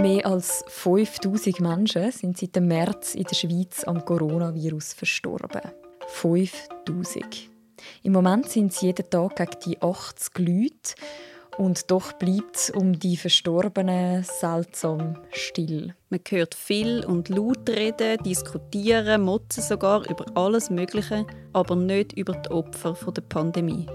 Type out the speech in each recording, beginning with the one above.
Mehr als 5000 Menschen sind seit dem März in der Schweiz am Coronavirus verstorben. 5000. Im Moment sind es jeden Tag gegen die 80 Leute. Und doch bleibt es um die Verstorbenen seltsam still. Man hört viel und laut reden, diskutieren, motzen sogar über alles Mögliche, aber nicht über die Opfer der Pandemie.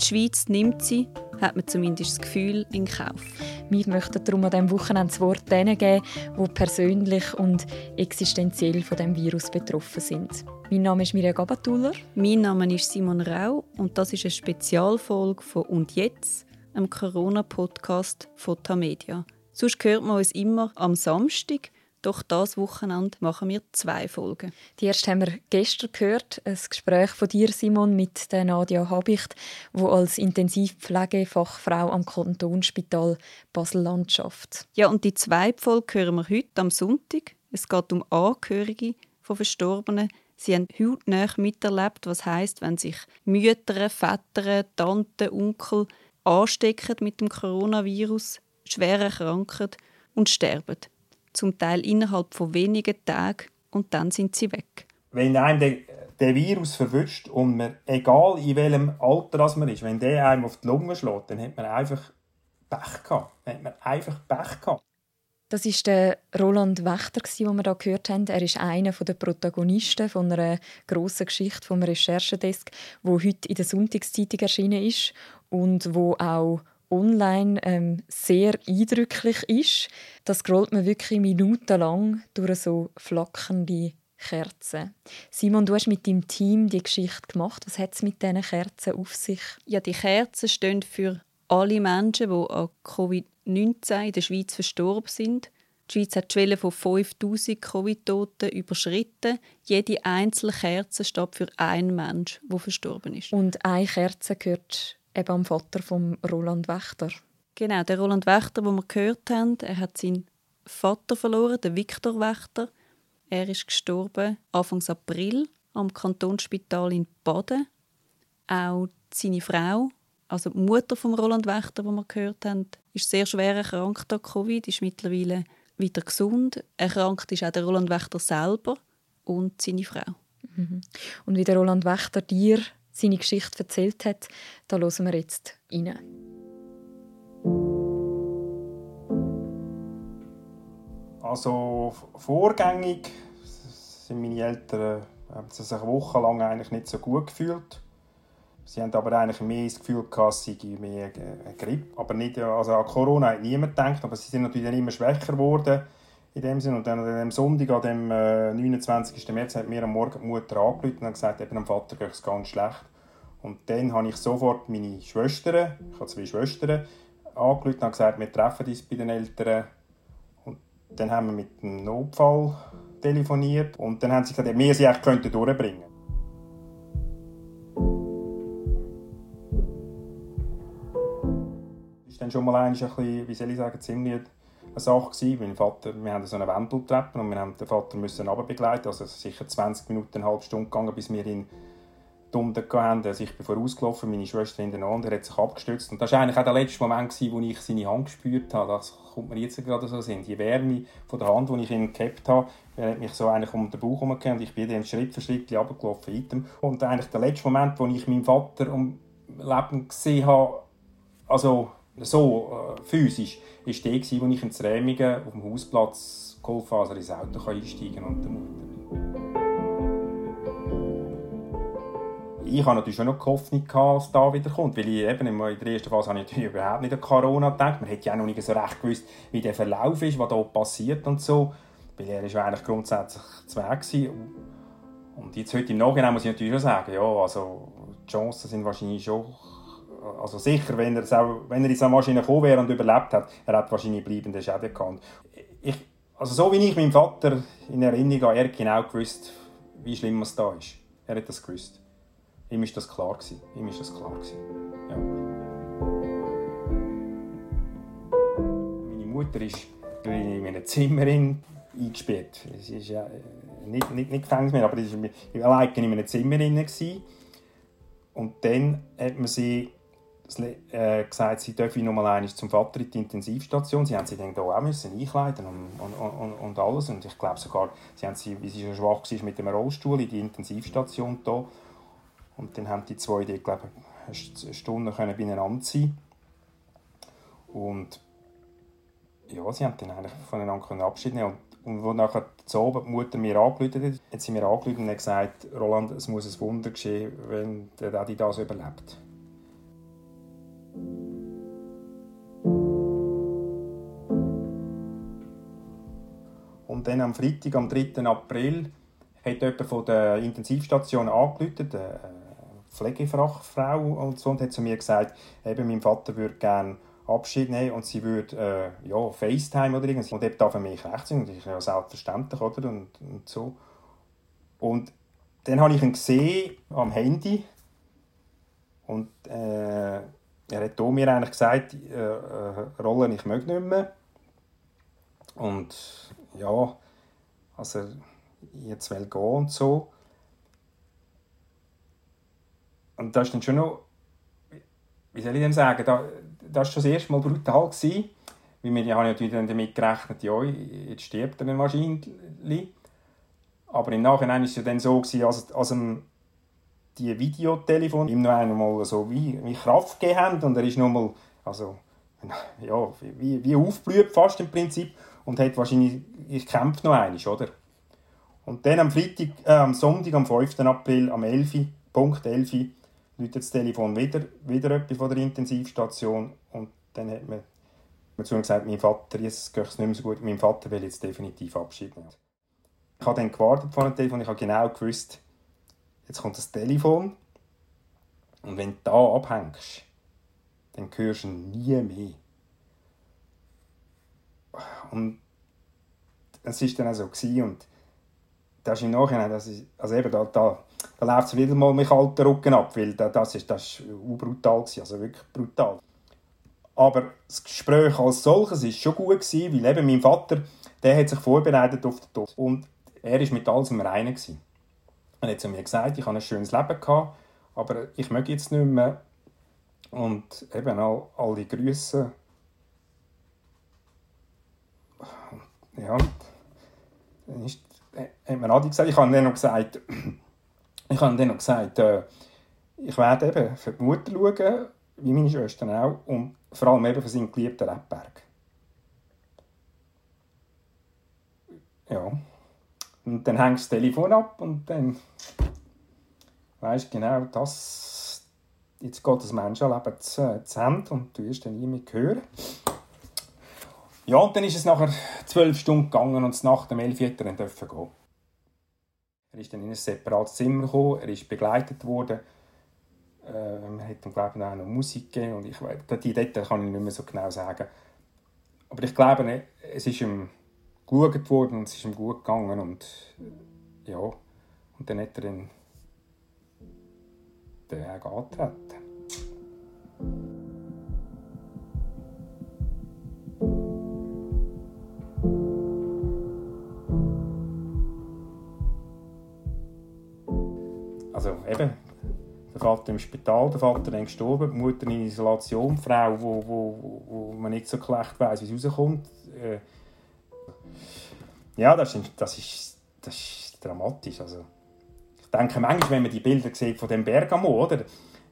Die Schweiz nimmt sie, hat man zumindest das Gefühl, in Kauf. Wir möchten darum an diesem Wochenende das Wort denen geben, die persönlich und existenziell von dem Virus betroffen sind. Mein Name ist Mirja Gabatuller. Mein Name ist Simon Rau und das ist eine Spezialfolge von «Und jetzt?» einem Corona-Podcast von Tamedia. Sonst hört man uns immer am Samstag, doch das Wochenende machen wir zwei Folgen. Die erste haben wir gestern gehört, ein Gespräch von dir, Simon, mit der Nadia Habicht, wo als Intensivpflegefachfrau am Kantonsspital Basel-Land schafft. Ja, und die zweite Folge hören wir heute am Sonntag. Es geht um Angehörige von Verstorbenen. Sie haben hautnah miterlebt, was heißt, wenn sich Mütter, Väter, Tanten, Onkel anstecken mit dem Coronavirus, schwer erkranken und sterben. Zum Teil innerhalb von wenigen Tagen und dann sind sie weg. Wenn einem der, der Virus verwünscht und man, egal in welchem Alter man ist, wenn der einem auf die Lunge schlägt, dann hat man einfach Pech gehabt. Dann hat man einfach Pech gehabt. Das ist der Roland Wächter, den wir hier gehört haben. Er ist einer der Protagonisten von einer grossen Geschichte vom Recherchedesk, wo heute in der Sonntagszeitung erschienen ist und wo auch online ähm, sehr eindrücklich ist. Das scrollt man wirklich minutenlang durch so flackernde Kerzen. Simon, du hast mit deinem Team die Geschichte gemacht. Was hat es mit diesen Kerzen auf sich? Ja, die Kerzen stehen für alle Menschen, die an Covid-19 in der Schweiz verstorben sind. Die Schweiz hat die Schwelle von 5000 Covid-Toten überschritten. Jede einzelne Kerze steht für einen Mensch, der verstorben ist. Und eine Kerze gehört eben am Vater von Roland Wächter. Genau, der Roland Wächter, den wir gehört haben, er hat seinen Vater verloren, den Viktor Wächter. Er ist gestorben Anfang April am Kantonsspital in Baden. Auch seine Frau, also die Mutter von Roland Wächter, den wir gehört haben, ist sehr schwer erkrankt an Covid, ist mittlerweile wieder gesund. Erkrankt ist auch der Roland Wächter selber und seine Frau. Mhm. Und wie der Roland Wächter dir seine Geschichte erzählt hat. Da hören wir jetzt rein. Also vorgängig sind meine Eltern haben sich eine Woche lang eigentlich nicht so gut gefühlt. Sie haben aber eigentlich mehr das Gefühl gehabt, es sei mehr eine Grippe. Aber nicht, also an Corona hat niemand gedacht, aber sie sind natürlich dann immer schwächer geworden in dem Sinn. Und dann an dem Sonntag, an dem äh, 29. März, hat mir am Morgen die Mutter angerufen und gesagt, eben am Vater geht es ganz schlecht. Und dann habe ich sofort meine Schwestern, ich habe zwei Schwestern, angerufen und gesagt, wir treffen uns bei den Eltern. Und dann haben wir mit dem Notfall telefoniert und dann haben sie gesagt, wir sie eigentlich könnten durchbringen. Dann schon mal ein bisschen, wie soll ich sagen, ziemlich Sache gewesen. Mein Vater, wir haben so eine Wendeltreppe und wir haben den Vater müssen begleiten, also sicher 20 Minuten, eine halbe Stunde gegangen, bis wir ihn hatten. Also ich bin vorausgelaufen, meine Schwester hintereinander, er hat sich abgestützt. Und das war eigentlich auch der letzte Moment, wo ich seine Hand gespürt habe. Das kommt mir jetzt gerade so in Die Wärme von der Hand, die ich ihm gehabt habe, hat mich so eigentlich um den Bauch herum und ich bin dann Schritt für Schritt runtergelaufen. Und eigentlich der letzte Moment, wo ich meinen Vater um Leben gesehen habe, also so äh, physisch, war der, wo ich in Zrämingen auf dem Hausplatz habe, also ins Auto einsteigen und der Mutter. ich habe natürlich schon noch Hoffnung dass es da wieder kommt, weil ich eben in der ersten Phase habe ich natürlich überhaupt nicht an Corona gedacht. Man hätte ja auch noch nicht so recht gewusst, wie der Verlauf ist, was da passiert und so, weil er ist eigentlich grundsätzlich zu Und jetzt heute im Nachhinein muss ich natürlich schon sagen, ja, also die Chancen sind wahrscheinlich schon also sicher, wenn er, wenn er in seine Maschine gekommen wäre und überlebt hat, er hat wahrscheinlich bleibende Schäden gehabt. Ich, also so wie ich meinem Vater in Erinnerung habe, er genau gewusst, wie schlimm es da ist. Er hat das gewusst. Ihm ist das klar gewesen. Ihm ist das klar gewesen. Ja. Meine Mutter ist in einem Zimmer eingesperrt. Sie ist ja äh, nicht, nicht, nicht Gefängnis mehr, aber sie war alleine in einem Zimmer. Und dann hat man sie äh, gesagt, sie dürfen mal einmal zum Vater in die Intensivstation. Sie haben sie dann auch müssen einkleiden und, und, und, und alles. Und ich glaube sogar, sie haben sie, wie sie schon schwach war, mit dem Rollstuhl in die Intensivstation da. Und dann haben die zwei die, glaube ich, eine Stunde können beieinander sein Und ja, sie haben dann eigentlich voneinander Abschied nehmen und wo nachher die Mutter mir angerufen hat, hat sie mir angerufen und gesagt, Roland, es muss ein Wunder geschehen, wenn der Daddy das überlebt. Und dann am Freitag, am 3. April, hat jemand von der Intensivstation angerufen, eine Pflegefachfrau und so, und hat zu mir gesagt, eben, mein Vater würde gerne Abschied nehmen und sie würde äh, ja, FaceTime oder irgendwas. Und eben darf er mich recht sein, das ist ja selbstverständlich, oder? Und, und so. Und dann habe ich ihn gesehen am Handy und äh, er hat mir eigentlich gesagt, äh, äh, Rollen ich möchte nicht mehr. Und ja, also jetzt will gehen und so. Und das ist dann schon noch, wie soll ich denn sagen, da, das war schon das erste Mal brutal. Gewesen, weil wir haben natürlich dann damit gerechnet, ja, jetzt stirbt er dann wahrscheinlich. Aber im Nachhinein war es ja dann so, gewesen, als, als ihm die Videotelefon ihm noch einmal so wie, wie Kraft gegeben haben und er ist nochmal, also, ja, wie, wie aufgeblüht fast im Prinzip und hat wahrscheinlich, ich kämpfe noch einmal, oder? Und dann am Freitag, äh, am Sonntag, am 5. April, am 11. Punkt 11 läutet das Telefon wieder, wieder jemand von der Intensivstation und dann hat man mir zu gesagt, mein Vater, jetzt geht es nicht mehr so gut, mein Vater will jetzt definitiv Abschied nehmen. Ich habe dann gewartet vor dem Telefon, ich habe genau gewusst, jetzt kommt das Telefon und wenn du da abhängst, dann hörst du nie mehr. Und es war dann auch so und das ist im Nachhinein, das ist, also eben da, da da läuft es wieder mal mit kalten Rücken ab, weil das ist, das ist brutal gewesen, also wirklich brutal. Aber das Gespräch als solches war schon gut, gewesen, weil eben mein Vater, der hat sich vorbereitet auf den Tod und er war mit allem im Reinen. Gewesen. Er hat zu mir gesagt, ich habe ein schönes Leben gehabt, aber ich möchte jetzt nicht mehr. Und eben all, all die Grüße. Ja, dann ist, hat mir Adi gesagt, ich habe dann noch gesagt, ich habe dann noch gesagt, äh, ich werde eben für die Mutter schauen, wie meine Schwestern auch, und vor allem eben für seinen geliebten Rebberg. Ja. Und dann hängst du das Telefon ab und dann weißt genau, das, jetzt geht das Menschenleben zu, zu Ende und du wirst dann nie mehr hören. Ja, und dann ist es nachher zwölf Stunden gegangen und nach dem elf Uhr dürfen gehen. Er ist dann in ein separates Zimmer gekommen, er ist begleitet worden. Äh, man hat ihm, glaube ich, auch noch Musik gegeben. Und ich, die Details kann ich nicht mehr so genau sagen. Aber ich glaube, es ist ihm geschaut worden und es ist ihm gut gegangen. Und ja, und dann hat er dann den Weg angetreten. also eben, der Vater im Spital, der Vater dann gestorben, die Mutter in Isolation, die Frau, wo, wo, wo man nicht so schlecht weiß, wie es rauskommt. Äh, ja, das ist, das, ist, das ist dramatisch. Also, ich denke manchmal, wenn man die Bilder sieht von dem Bergamo, oder?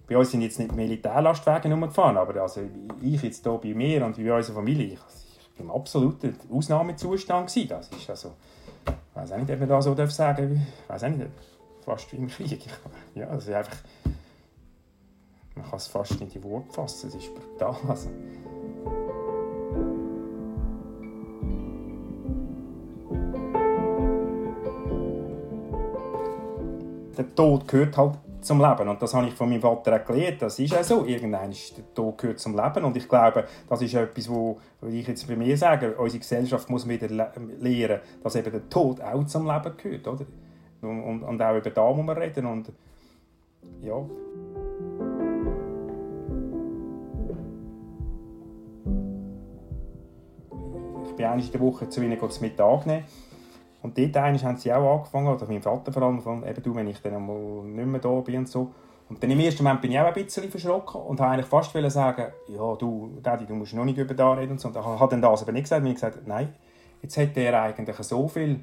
Bei uns sind jetzt nicht Militärlastwagen rumgefahren, aber also ich jetzt hier bei mir und bei unserer Familie, ich, ich war im absoluten Ausnahmezustand. Gewesen. Das ist also, ich weiß auch nicht, ob man das so sagen darf. Ich weiß auch nicht fast wie im Krieg. Ja, das ist einfach, man kann es fast in die Worte fassen, es ist brutal. Also. Der Tod gehört halt zum Leben. Und das habe ich von meinem Vater erklärt. Das ist auch so. Irgendwann ist der Tod gehört zum Leben. Und ich glaube, das ist etwas, wo, ich jetzt bei mir sage, unsere Gesellschaft muss wieder lernen, dass eben der Tod auch zum Leben gehört. Oder? Und, und, und auch über da muss man reden. Und, ja. Ich bin eigentlich in der Woche zu ihnen zu Mittag nehmen. Und dort haben sie auch angefangen, oder mein Vater vor allem, von, eben du, wenn ich dann mal nicht mehr da bin und so. Und dann im ersten Moment bin ich auch ein bisschen verschrocken und habe eigentlich fast sagen, ja, du, Daddy, du musst noch nicht über da reden und so. Und ich habe dann das aber nicht gesagt, weil ich gesagt nein, jetzt hat er eigentlich so viel,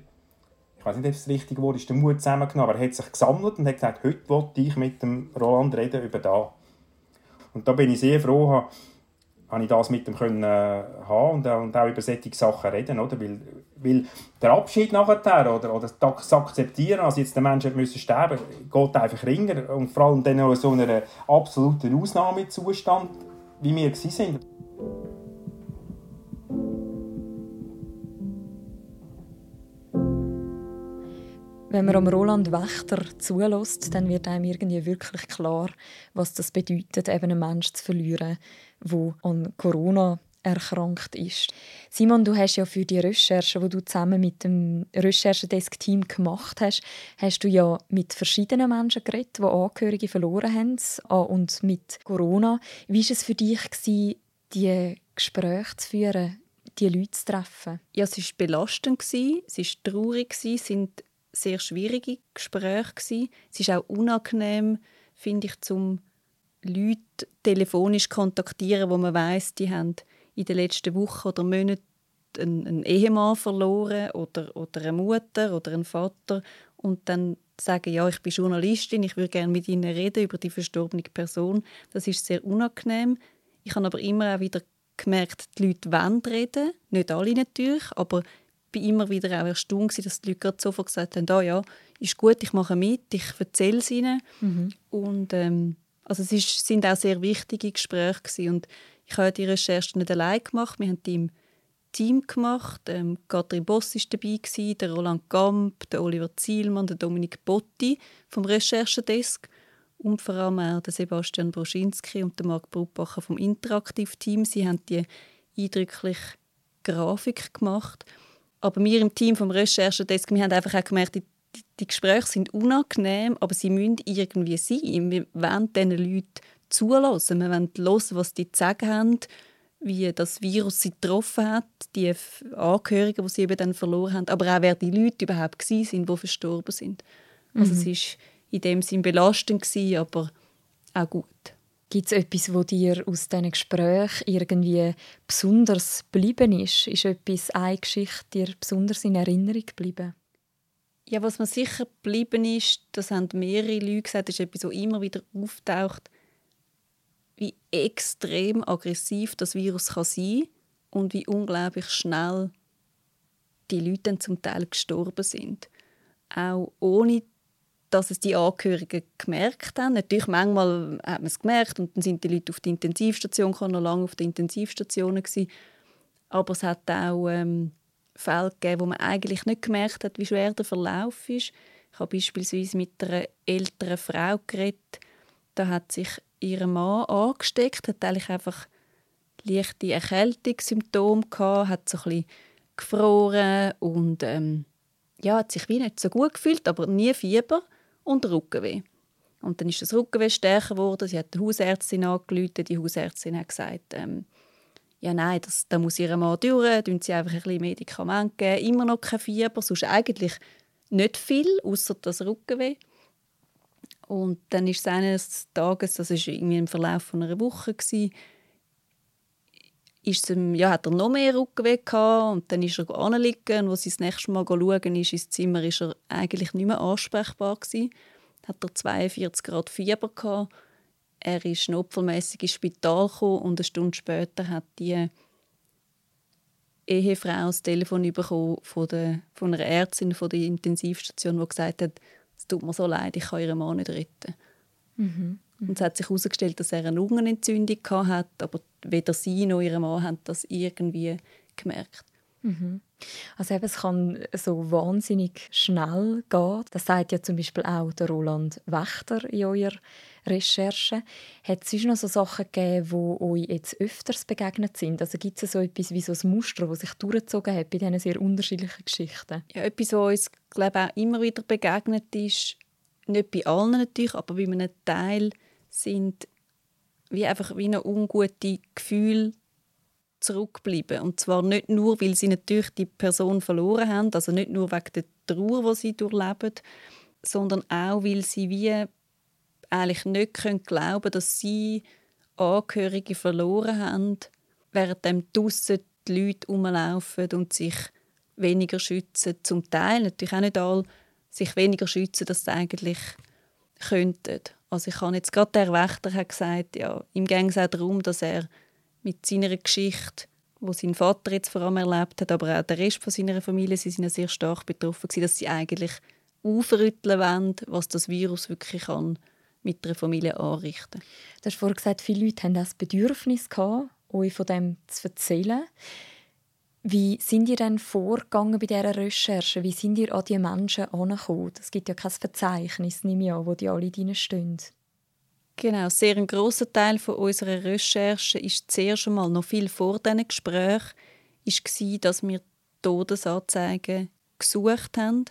ich weiß nicht, ob es das richtige Wort ist, den Mut zusammengenommen, aber er hat sich gesammelt und hat gesagt, heute wollte ich mit dem Roland reden über da. Und da bin ich sehr froh, habe ich das mit ihm können, äh, haben und, äh, und auch über solche Sachen reden, oder? Weil, weil der Abschied nachher oder, oder das Akzeptieren, also jetzt der Mensch müssen sterben, geht einfach ringer und vor allem dann auch so einer absoluten Ausnahmezustand, wie wir waren. Wenn man am Roland Wächter zulässt, dann wird einem irgendwie wirklich klar, was das bedeutet, eben einen Menschen zu verlieren, der an Corona erkrankt ist. Simon, du hast ja für die Recherche, die du zusammen mit dem Recherchedesk-Team gemacht hast, hast du ja mit verschiedenen Menschen geredet, die Angehörige verloren haben und mit Corona. Wie war es für dich, diese Gespräche zu führen, die Leute zu treffen? Ja, es war belastend, es war traurig, es sind sehr schwierige Gespräche. Gewesen. Es ist auch unangenehm, finde ich, zum Leute telefonisch kontaktieren, wo man weiß, die haben in den letzten Wochen oder Monaten einen, einen Ehemann verloren oder, oder eine Mutter oder einen Vater und dann sagen, ja, ich bin Journalistin, ich würde gerne mit Ihnen reden über die verstorbene Person. Das ist sehr unangenehm. Ich habe aber immer auch wieder gemerkt, die Leute wollen reden. Nicht alle natürlich, aber bin immer wieder auch erstaunt, dass die Leute gerade sofort gesagt haben, ah, ja, ist gut, ich mache mit, ich erzähle es ihnen. Mhm. Und ähm, also es ist, sind auch sehr wichtige Gespräche gewesen. und ich habe die Recherche nicht allein gemacht, wir haben die im Team gemacht. Ähm, Katrin Boss war dabei, gewesen, der Roland Gamp, der Oliver Zielmann, der Dominik Botti vom Recherchedesk und vor allem auch der Sebastian Broschinski und der Marc Brutbacher vom Interaktiv-Team. Sie haben die eindrückliche Grafik gemacht. Aber wir im Team vom Recherchedesk, wir haben einfach auch gemerkt, die Gespräche sind unangenehm, aber sie müssen irgendwie sein. Wir wollen diesen Leuten zulassen. Wir wollen hören, was die zu sagen haben, wie das Virus sie getroffen hat, die Angehörigen, die sie eben dann verloren haben, aber auch wer die Leute überhaupt sind, die verstorben sind. Also mhm. es war in dem Sinn belastend, aber auch gut. Gibt es etwas, wo dir aus diesen Gesprächen irgendwie besonders geblieben ist? Ist etwas, eine Geschichte dir besonders in Erinnerung geblieben? Ja, was mir sicher geblieben ist, das haben mehrere Leute gesagt, ist etwas, was immer wieder auftaucht, wie extrem aggressiv das Virus kann sein und wie unglaublich schnell die Leute zum Teil gestorben sind. Auch ohne dass es die Angehörigen gemerkt haben. Natürlich, manchmal hat man es gemerkt und dann sind die Leute auf die Intensivstation noch lange auf der Intensivstation. Aber es hat auch ähm, Fälle gegeben, wo man eigentlich nicht gemerkt hat, wie schwer der Verlauf ist. Ich habe beispielsweise mit einer älteren Frau geredet. Da hat sich ihr Mann angesteckt, hat eigentlich einfach leichte Erkältungssymptome gehabt, hat so ein bisschen gefroren und ähm, ja, hat sich wie nicht so gut gefühlt, aber nie Fieber und Rückenweh. Und dann ist das Rückenweh stärker geworden. Sie hat die Hausärztin angerufen. Die Hausärztin hat gesagt, ähm, ja nein, das, da muss ihr Mann durch, tun sie einfach ein bisschen Medikamente geben. Immer noch kein Fieber, sonst eigentlich nicht viel, außer das Rückenweh. Und dann ist es eines Tages, das war irgendwie im Verlauf von einer Woche, gewesen, ist ihm, ja, hat er noch mehr Rückenweh gehabt und dann ist er anliegen und als sie das nächste Mal schauen ist ins Zimmer, ist er eigentlich nicht mehr ansprechbar gewesen. Hat er 42 Grad Fieber gehabt. Er ist notfallmäßig ins Spital gekommen und eine Stunde später hat die Ehefrau das Telefon bekommen von, der, von einer Ärztin von der Intensivstation, die gesagt hat, es tut mir so leid, ich kann ihren Mann nicht retten. Mhm. Und es hat sich herausgestellt, dass er eine Lungenentzündung hatte, aber weder sie noch ihr Mann haben das irgendwie gemerkt. Mhm. Also eben, es kann so wahnsinnig schnell gehen. Das sagt ja zum Beispiel auch der Roland Wächter in eurer Recherche. Hat es sonst noch so Sachen gegeben, die euch jetzt öfters begegnet sind? Also gibt es so etwas wie so ein Muster, das sich durchgezogen hat bei diesen sehr unterschiedlichen Geschichten? Ja, etwas, was uns glaube ich, auch immer wieder begegnet ist, nicht bei allen natürlich, aber bei einem Teil sind wie einfach wie ein ungute Gefühl zurückbleiben. Und zwar nicht nur, weil sie natürlich die Person verloren haben, also nicht nur wegen der Trauer, die sie durchleben, sondern auch, weil sie wie eigentlich nicht glauben können, dass sie Angehörige verloren haben, während dem die Leute rumlaufen und sich weniger schützen. Zum Teil natürlich auch nicht alle sich weniger schützen, dass sie eigentlich könnten. Also ich habe jetzt gerade der Wächter hat gesagt, ja, ihm ging es auch darum, dass er mit seiner Geschichte, wo sein Vater jetzt vor allem erlebt hat, aber auch der Rest von seiner Familie, sie sind sehr stark betroffen dass sie eigentlich aufrütteln wollen, was das Virus wirklich kann mit einer Familie anrichten. Du hast vorhin gesagt, viele Leute haben das Bedürfnis gehabt, euch von dem zu erzählen. Wie sind ihr denn vorgegangen bei dieser Recherche? Wie sind ihr an die Menschen angekommen? Es gibt ja kein Verzeichnis, nehme ich an, wo die alle drin stehen. Genau, sehr ein grosser Teil von unserer Recherche ist zuerst einmal noch viel vor diesen Gesprächen, war, dass wir Todesanzeigen gesucht haben.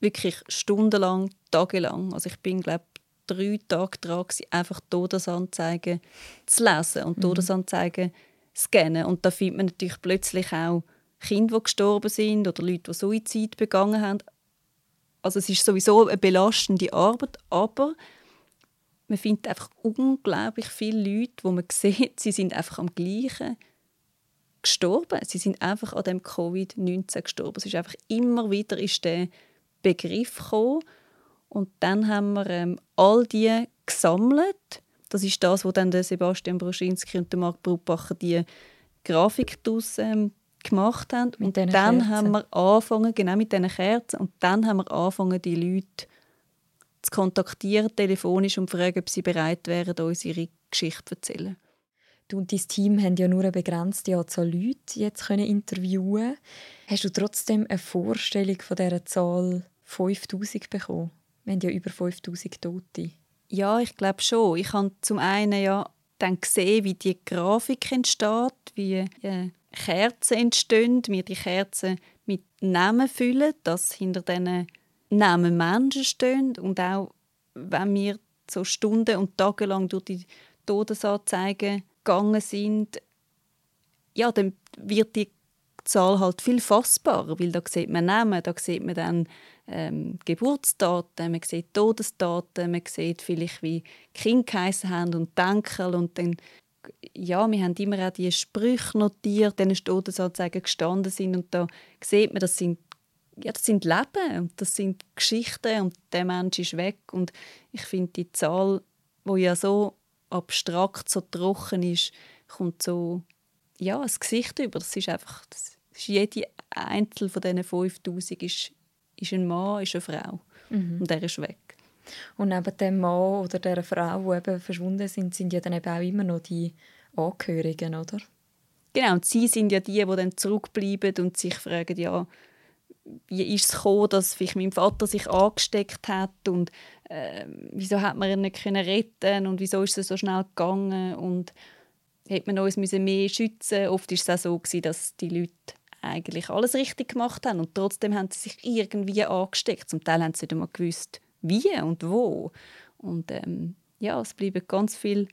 Wirklich stundenlang, tagelang. Also ich bin, glaube drei Tage dran, einfach Todesanzeigen zu lesen und mhm. Todesanzeigen scannen. Und da findet man natürlich plötzlich auch Kinder, die gestorben sind oder Leute, die Suizid begangen haben. Also es ist sowieso eine belastende Arbeit, aber man findet einfach unglaublich viele Leute, wo man sieht, sie sind einfach am gleichen gestorben. Sie sind einfach an dem Covid-19 gestorben. Es ist einfach immer wieder ist der Begriff gekommen. Und dann haben wir ähm, all die gesammelt das ist das, wo dann der Sebastian Broschinski und der Marc Brubacher die Grafik daraus ähm, gemacht haben. Mit und dann Kerzen. haben wir angefangen, genau mit diesen Kerzen, und dann haben wir angefangen, die Leute zu kontaktieren, telefonisch, und zu fragen, ob sie bereit wären, uns ihre Geschichte zu erzählen. Du und dein Team haben ja nur eine begrenzte Anzahl Leute jetzt können interviewen. Hast du trotzdem eine Vorstellung von dieser Zahl 5000 bekommen? Wir haben ja über 5000 Tote. Ja, ich glaube schon. Ich habe zum einen ja dann gesehen, wie die Grafik entsteht, wie äh, Kerzen entstehen, wie die Kerzen mit Namen füllen, dass hinter diesen Namen Menschen stehen und auch wenn wir so Stunden und Tage lang durch die Todesanzeigen gegangen sind, ja, dann wird die Zahl halt viel fassbarer, weil da sieht man Namen, da sieht man dann ähm, Geburtsdaten, man sieht Todesdaten, man sieht vielleicht, wie Kinder geheissen haben und Denkel und dann ja, wir haben immer auch die Sprüche notiert, die Todesanzeigen gestanden sind und da sieht man, das sind ja, das sind Leben und das sind Geschichten und der Mensch ist weg und ich finde die Zahl, wo ja so abstrakt, so trocken ist, kommt so ja, ein Gesicht über. Das ist einfach, das ist jede Einzel von diesen 5000 ist ist ein Mann, ist eine Frau. Mhm. Und der ist weg. Und neben dem Mann oder der Frau, die eben verschwunden sind, sind ja dann eben auch immer noch die Angehörigen, oder? Genau, und sie sind ja die, die dann zurückbleiben und sich fragen, ja, wie ist es gekommen, dass vielleicht mein Vater sich angesteckt hat und äh, wieso hat man ihn nicht können retten und wieso ist es so schnell gegangen und hätte man uns mehr schützen müssen. Oft war es auch so, gewesen, dass die Leute eigentlich alles richtig gemacht haben und trotzdem haben sie sich irgendwie angesteckt. Zum Teil haben sie nicht einmal gewusst, wie und wo. Und ähm, ja, es bleiben ganz viele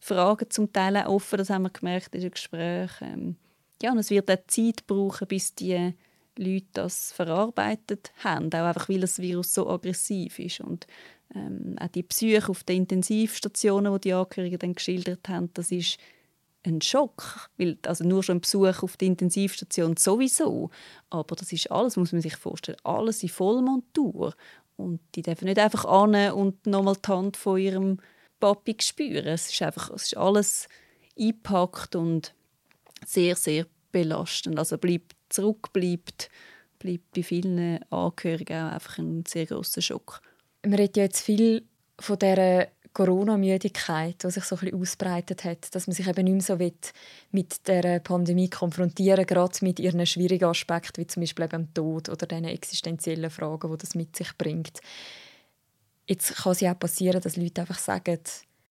Fragen zum Teil auch offen, das haben wir gemerkt in den Gesprächen. Ähm, ja, und es wird auch Zeit brauchen, bis die Leute das verarbeitet haben, auch einfach, weil das Virus so aggressiv ist. Und ähm, auch die Psyche auf den Intensivstationen, die die Angehörigen dann geschildert haben, das ist ein Schock, weil also nur schon ein Besuch auf der Intensivstation sowieso, aber das ist alles, muss man sich vorstellen, alles in Vollmontur und die dürfen nicht einfach an und nochmal die Hand von ihrem Papi spüren. Es ist einfach, es ist alles eingepackt und sehr, sehr belastend. Also bleibt zurückbleibt, bleibt bei vielen Angehörigen auch einfach ein sehr großer Schock. Man redet ja jetzt viel von dieser Corona-Müdigkeit, die sich so ein ausbreitet hat, dass man sich eben nicht mehr so mit der Pandemie konfrontieren gerade mit ihren schwierigen Aspekten, wie zum Beispiel eben Tod oder den existenziellen Fragen, die das mit sich bringt. Jetzt kann es ja auch passieren, dass Leute einfach sagen,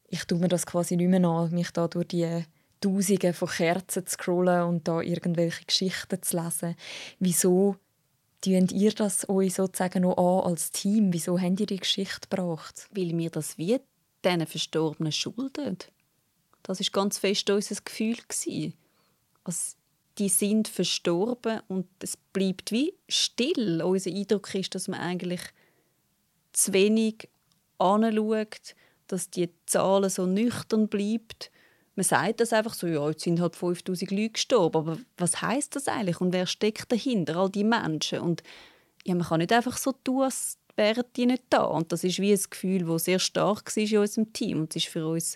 ich tue mir das quasi nicht mehr an, mich da durch die Tausende von Kerzen zu scrollen und da irgendwelche Geschichten zu lesen. Wieso Tun ihr das euch sozusagen noch an als Team? Wieso habt ihr die Geschichte gebracht? Weil wir das wie diesen Verstorbenen schulden. Das ist ganz fest unser Gefühl Also, die sind verstorben und es bleibt wie still. Unser Eindruck ist, dass man eigentlich zu wenig anschaut, dass die Zahlen so nüchtern bleibt. Man sagt das einfach so, ja, jetzt sind halt 5000 Leute gestorben, aber was heißt das eigentlich und wer steckt dahinter, all die Menschen? Und ja, man kann nicht einfach so tun, als wären die nicht da. Und das ist wie ein Gefühl, das sehr stark war in unserem Team. Und es ist für uns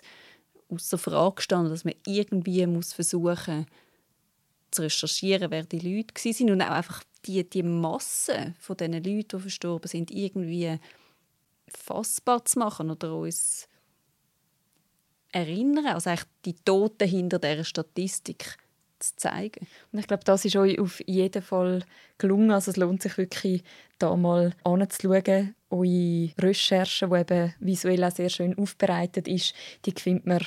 außer Frage gestanden, dass man irgendwie muss versuchen zu recherchieren, wer die Leute waren und auch einfach die, die Masse von diesen Leuten, die verstorben sind, irgendwie fassbar zu machen oder uns erinnern, also eigentlich die Toten hinter dieser Statistik zu zeigen. Und ich glaube, das ist euch auf jeden Fall gelungen. Also es lohnt sich wirklich, da mal anzuschauen. Eure Recherche, die eben visuell auch sehr schön aufbereitet ist, die findet man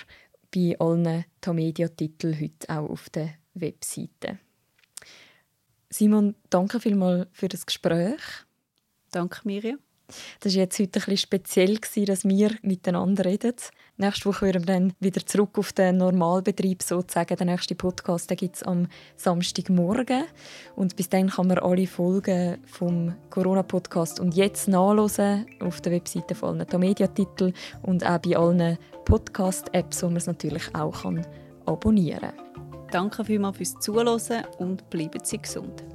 bei allen Tamedia-Titeln heute auch auf der Webseite. Simon, danke vielmals für das Gespräch. Danke, Miriam. Das war jetzt heute ein bisschen speziell, dass wir miteinander reden. Nächste Woche hören wir dann wieder zurück auf den Normalbetrieb sozusagen. Der nächste Podcast gibt es am Samstagmorgen. Und bis dann kann man alle Folgen vom Corona-Podcast und jetzt nachlesen auf der Webseite von allen Tamedia-Titeln und auch bei allen Podcast-Apps, wo man es natürlich auch kann abonnieren kann. Danke vielmals fürs Zuhören und bleiben Sie gesund.